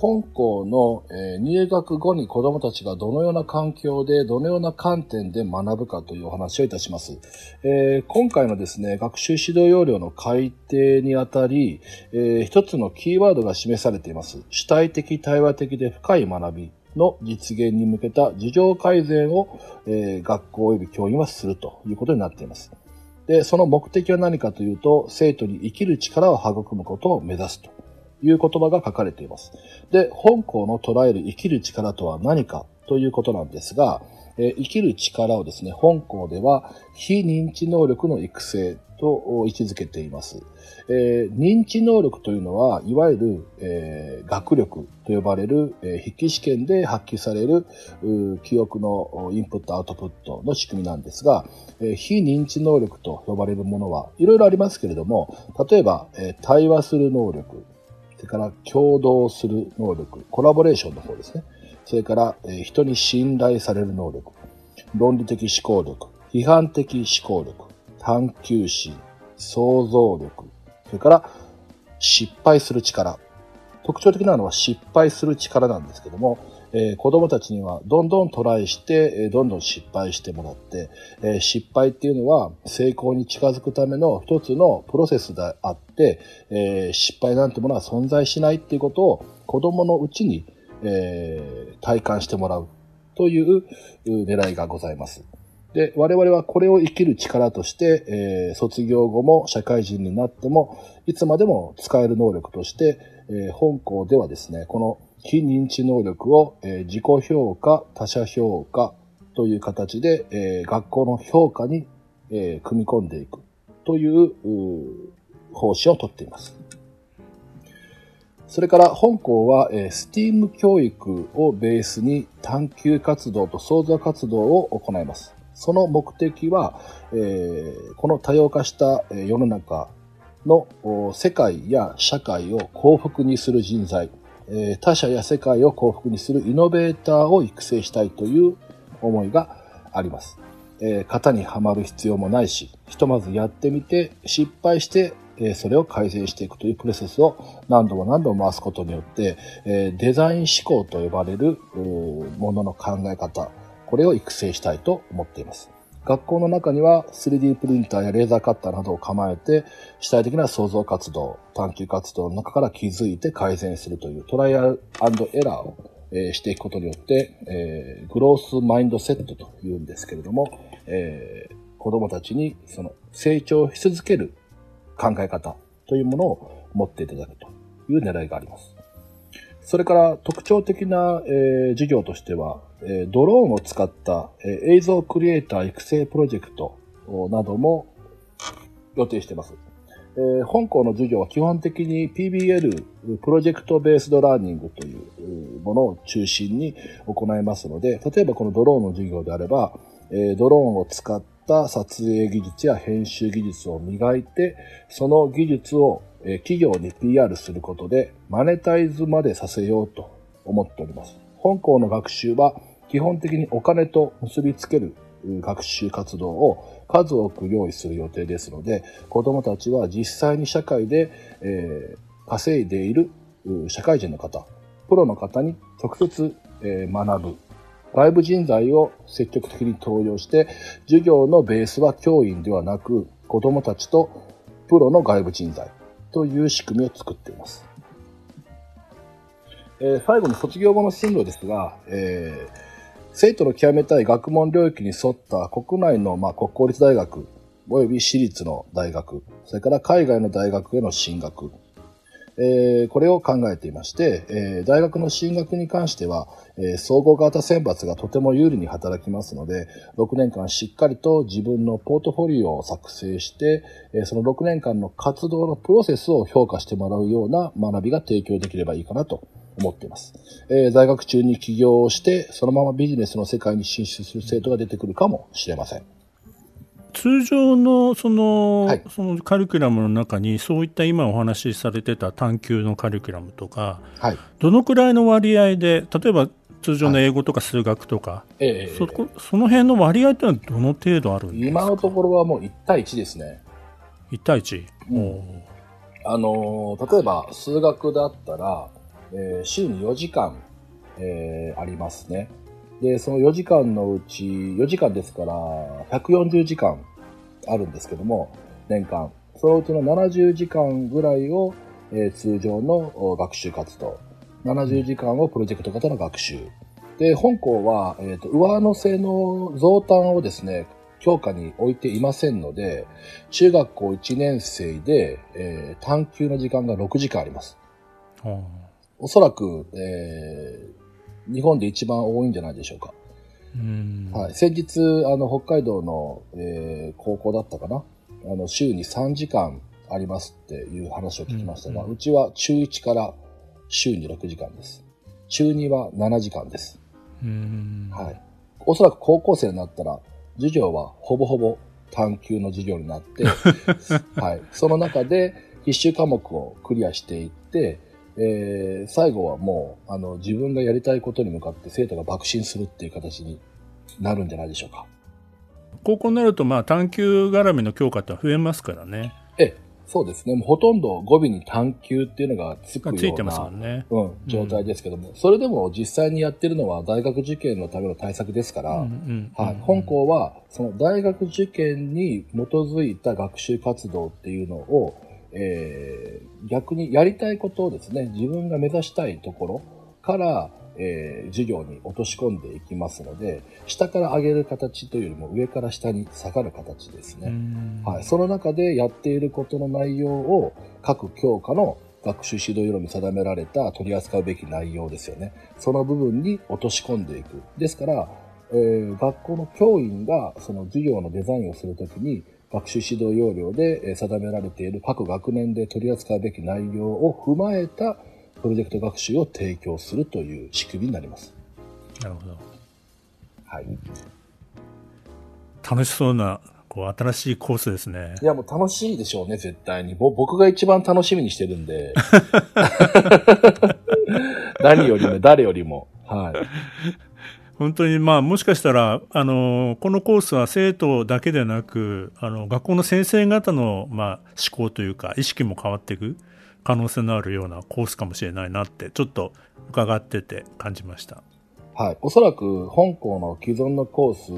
本校の、えー入学後に子供たちがどのような環境で、どのような観点で学ぶかというお話をいたします。えー今回のですね、学習指導要領の改定にあたり、えー一つのキーワードが示されています。主体的、対話的で深い学びの実現に向けた事情改善を、えー学校及び教員はするということになっています。で、その目的は何かというと、生徒に生きる力を育むことを目指すという言葉が書かれています。で、本校の捉える生きる力とは何かということなんですが、え生きる力をですね、本校では非認知能力の育成と位置づけています。えー認知能力というのは、いわゆる、えー学力と呼ばれる、えー筆記試験で発揮されるう記憶のインプット、アウトプットの仕組みなんですが、え非認知能力と呼ばれるものはいろいろありますけれども、例えば、え対話する能力、それから共同する能力、コラボレーションの方ですね。それから、えー人に信頼される能力、論理的思考力、批判的思考力、探求心、想像力、それから失敗する力。特徴的なのは失敗する力なんですけども、えー子供たちにはどんどんトライして、えーどんどん失敗してもらって、えー失敗っていうのは成功に近づくための一つのプロセスであって、え失敗なんてものは存在しないっていうことを子供のうちに、え体感してもらうというう狙いがございます。で、我々はこれを生きる力として、えー卒業後も社会人になっても、いつまでも使える能力として、えー本校ではですね、この非認知能力を、え自己評価、他者評価という形で、え学校の評価に、え組み込んでいくという方針をとっています。それから本校は、え、STEAM 教育をベースに探求活動と創造活動を行います。その目的は、えーこの多様化した世の中の世界や社会を幸福にする人材、えー他者や世界を幸福にするイノベーターを育成したいという思いがあります。え型にはまる必要もないし、ひとまずやってみて失敗して、えそれを改善していくというプロセスを何度も何度も回すことによって、えデザイン思考と呼ばれるものの考え方、これを育成したいと思っています。学校の中には 3D プリンターやレーザーカッターなどを構えて主体的な創造活動、探求活動の中から気づいて改善するというトライアルエラーをえーしていくことによって、えーグロースマインドセットというんですけれども、えー子供たちにその成長し続ける考え方というものを持っていただくという狙いがあります。それから特徴的な、えー授業としては、えードローンを使った、えー映像クリエイター育成プロジェクトなども予定しています。えー本校の授業は基本的に PBL、プロジェクトベースドラーニングというものを中心に行いますので、例えばこのドローンの授業であれば、えドローンを使った撮影技術や編集技術を磨いて、その技術をえ企業に PR することでマネタイズまでさせようと思っております。本校の学習は基本的にお金と結びつける学習活動を数多く用意する予定ですので、子供たちは実際に社会で、え稼いでいる社会人の方、プロの方に直接、え学ぶ。外部人材を積極的に登用して、授業のベースは教員ではなく、子供たちとプロの外部人材という仕組みを作っています。えー最後に卒業後の進路ですが、えー生徒の極めたい学問領域に沿った国内の、まあ、国公立大学及び私立の大学、それから海外の大学への進学、えーこれを考えていまして、えー大学の進学に関しては、えー総合型選抜がとても有利に働きますので、6年間しっかりと自分のポートフォリオを作成して、えその6年間の活動のプロセスを評価してもらうような学びが提供できればいいかなと思っています。え在学中に起業をして、そのままビジネスの世界に進出する生徒が出てくるかもしれません。通常のその,、はい。そのカリキュラムの中にそういった今お話しされてた探究のカリキュラムとかはい。どのくらいの割合で例えば通常の英語とか数学とか、えーそこその辺の割合ってのはどの程度あるんですか？今のところはもう1対1ですね。1対1、うん。あのー例えば数学だったら、えー週に4時間、えーありますね。で、その4時間のうち、4時間ですから、140時間あるんですけども、年間。そのうちの70時間ぐらいを、えー通常のお学習活動。70時間をプロジェクト型の学習。で、本校は、えっ、と、上乗せの増端をですね、教科に置いていませんので、中学校1年生で、えー探究の時間が6時間あります。あーおそらく、えー日本で一番多いんじゃないでしょうか。うんはい。先日、あの、北海道の、えー高校だったかな？あの、週に3時間ありますっていう話を聞きましたが、うんうちは中1から週に6時間です。中2は7時間です。うんはい。おそらく高校生になったら、授業はほぼほぼ探究の授業になって、はい。その中で必修科目をクリアしていって、えー最後はもう、あの、自分がやりたいことに向かって生徒が爆心するっていう形になるんじゃないでしょうか。高校になるとまあ探究絡みの教科って増えますからね。ええ、そうですね。もうほとんど語尾に探究っていうのがつくような、ついてますもんね。うん、状態ですけども、それでも実際にやってるのは大学受験のための対策ですから、うんうん。はい、本校はその大学受験に基づいた学習活動っていうのを、えー逆にやりたいことをですね、自分が目指したいところから、えー授業に落とし込んでいきますので、下から上げる形というよりも上から下に下がる形ですね。うんはい、その中でやっていることの内容を各教科の学習指導要領に定められた取り扱うべき内容ですよね。その部分に落とし込んでいく。ですから、えー学校の教員がその授業のデザインをするときに学習指導要領でえー定められている各学年で取り扱うべき内容を踏まえたプロジェクト学習を提供するという仕組みになります。なるほどはい。楽しそうなこう新しいコースですねいや、もう楽しいでしょうね、絶対に。ぼ僕が一番楽しみにしてるんで。何よりも、誰よりも。はい。本当にまあもしかしたらあのこのコースは生徒だけでなくあの学校の先生方のまあ思考というか意識も変わっていく可能性のあるようなコースかもしれないなってちょっと伺ってて感じました。はい。おそらく、本校の既存のコース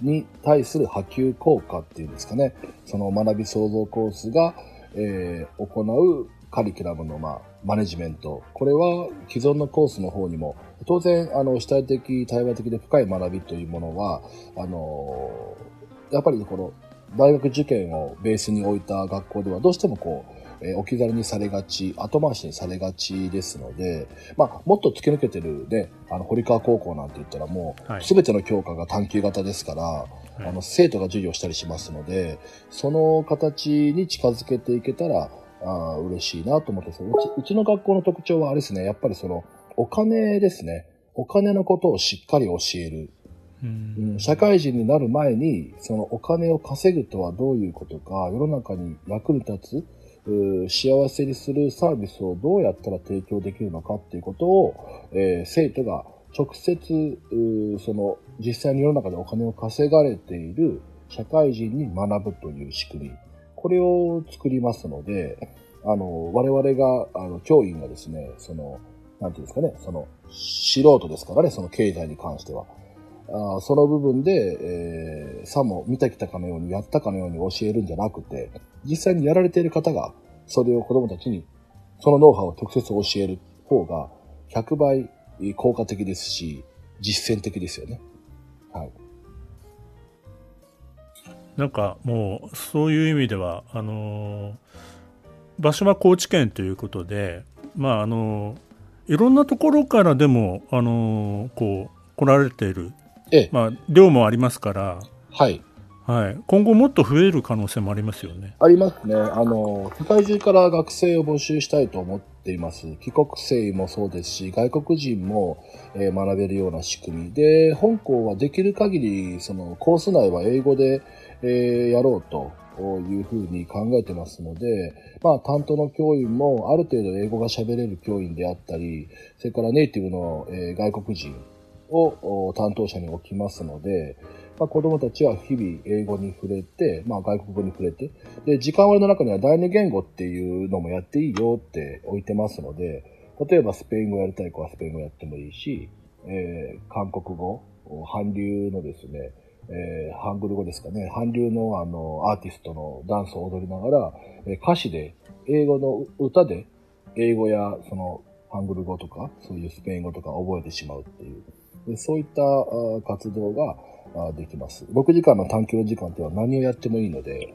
に対する波及効果っていうんですかね。その学び創造コースが、えー行うカリキュラムの、まあ、マネジメント。これは既存のコースの方にも、当然、あの、主体的、対話的で深い学びというものは、あのーやっぱりこの、大学受験をベースに置いた学校では、どうしてもこう、えー置き去りにされがち、後回しにされがちですので、まあ、もっと突き抜けてるね、あの、堀川高校なんて言ったらもう、はいすべての教科が探究型ですから、いあの、生徒が授業したりしますので、その形に近づけていけたら、あー嬉しいなと思ってますうち、うちの学校の特徴はあれですね、やっぱりその、お金ですね。お金のことをしっかり教える。うんうん社会人になる前に、そのお金を稼ぐとはどういうことか、世の中に役に立つ、幸せにするサービスをどうやったら提供できるのかっていうことを、えー生徒が直接、その、実際に世の中でお金を稼がれている社会人に学ぶという仕組み。これを作りますので、あの、我々が、あの、教員がですね、その、なんていうんですかね、その、素人ですからね、その経済に関しては。あその部分で、えーさも見てきたかのように、やったかのように教えるんじゃなくて、実際にやられている方が、それを子供たちに、そのノウハウを直接教える方が、100倍効果的ですし、実践的ですよね。はい。なんかもうそういう意味ではあのー場所は高知県ということで、まあ、あのいろんなところからでもあのこう来られている、ええまあ、量もありますから、はい。はい、今後もっと増える可能性もありますよね。ありますね。あの、世界中から学生を募集したいと思っています。帰国生もそうですし、外国人も、えー学べるような仕組みで、本校はできる限り、そのコース内は英語で、えーやろうというふうに考えてますので、まあ、担当の教員もある程度英語が喋れる教員であったり、それからネイティブの、えー外国人を担当者に置きますので、まあ、子供たちは日々英語に触れて、まあ、外国語に触れて、で、時間割の中には第二言語っていうのもやっていいよって置いてますので、例えばスペイン語やりたい子はスペイン語やってもいいし、えー韓国語、韓流のですね、えーハングル語ですかね、韓流のあの、アーティストのダンスを踊りながら、えー歌詞で、英語の歌で、英語やその、ハングル語とか、そういうスペイン語とか覚えてしまうっていう、そういった活動ができます。6時間の短距離時間というのは何をやってもいいので、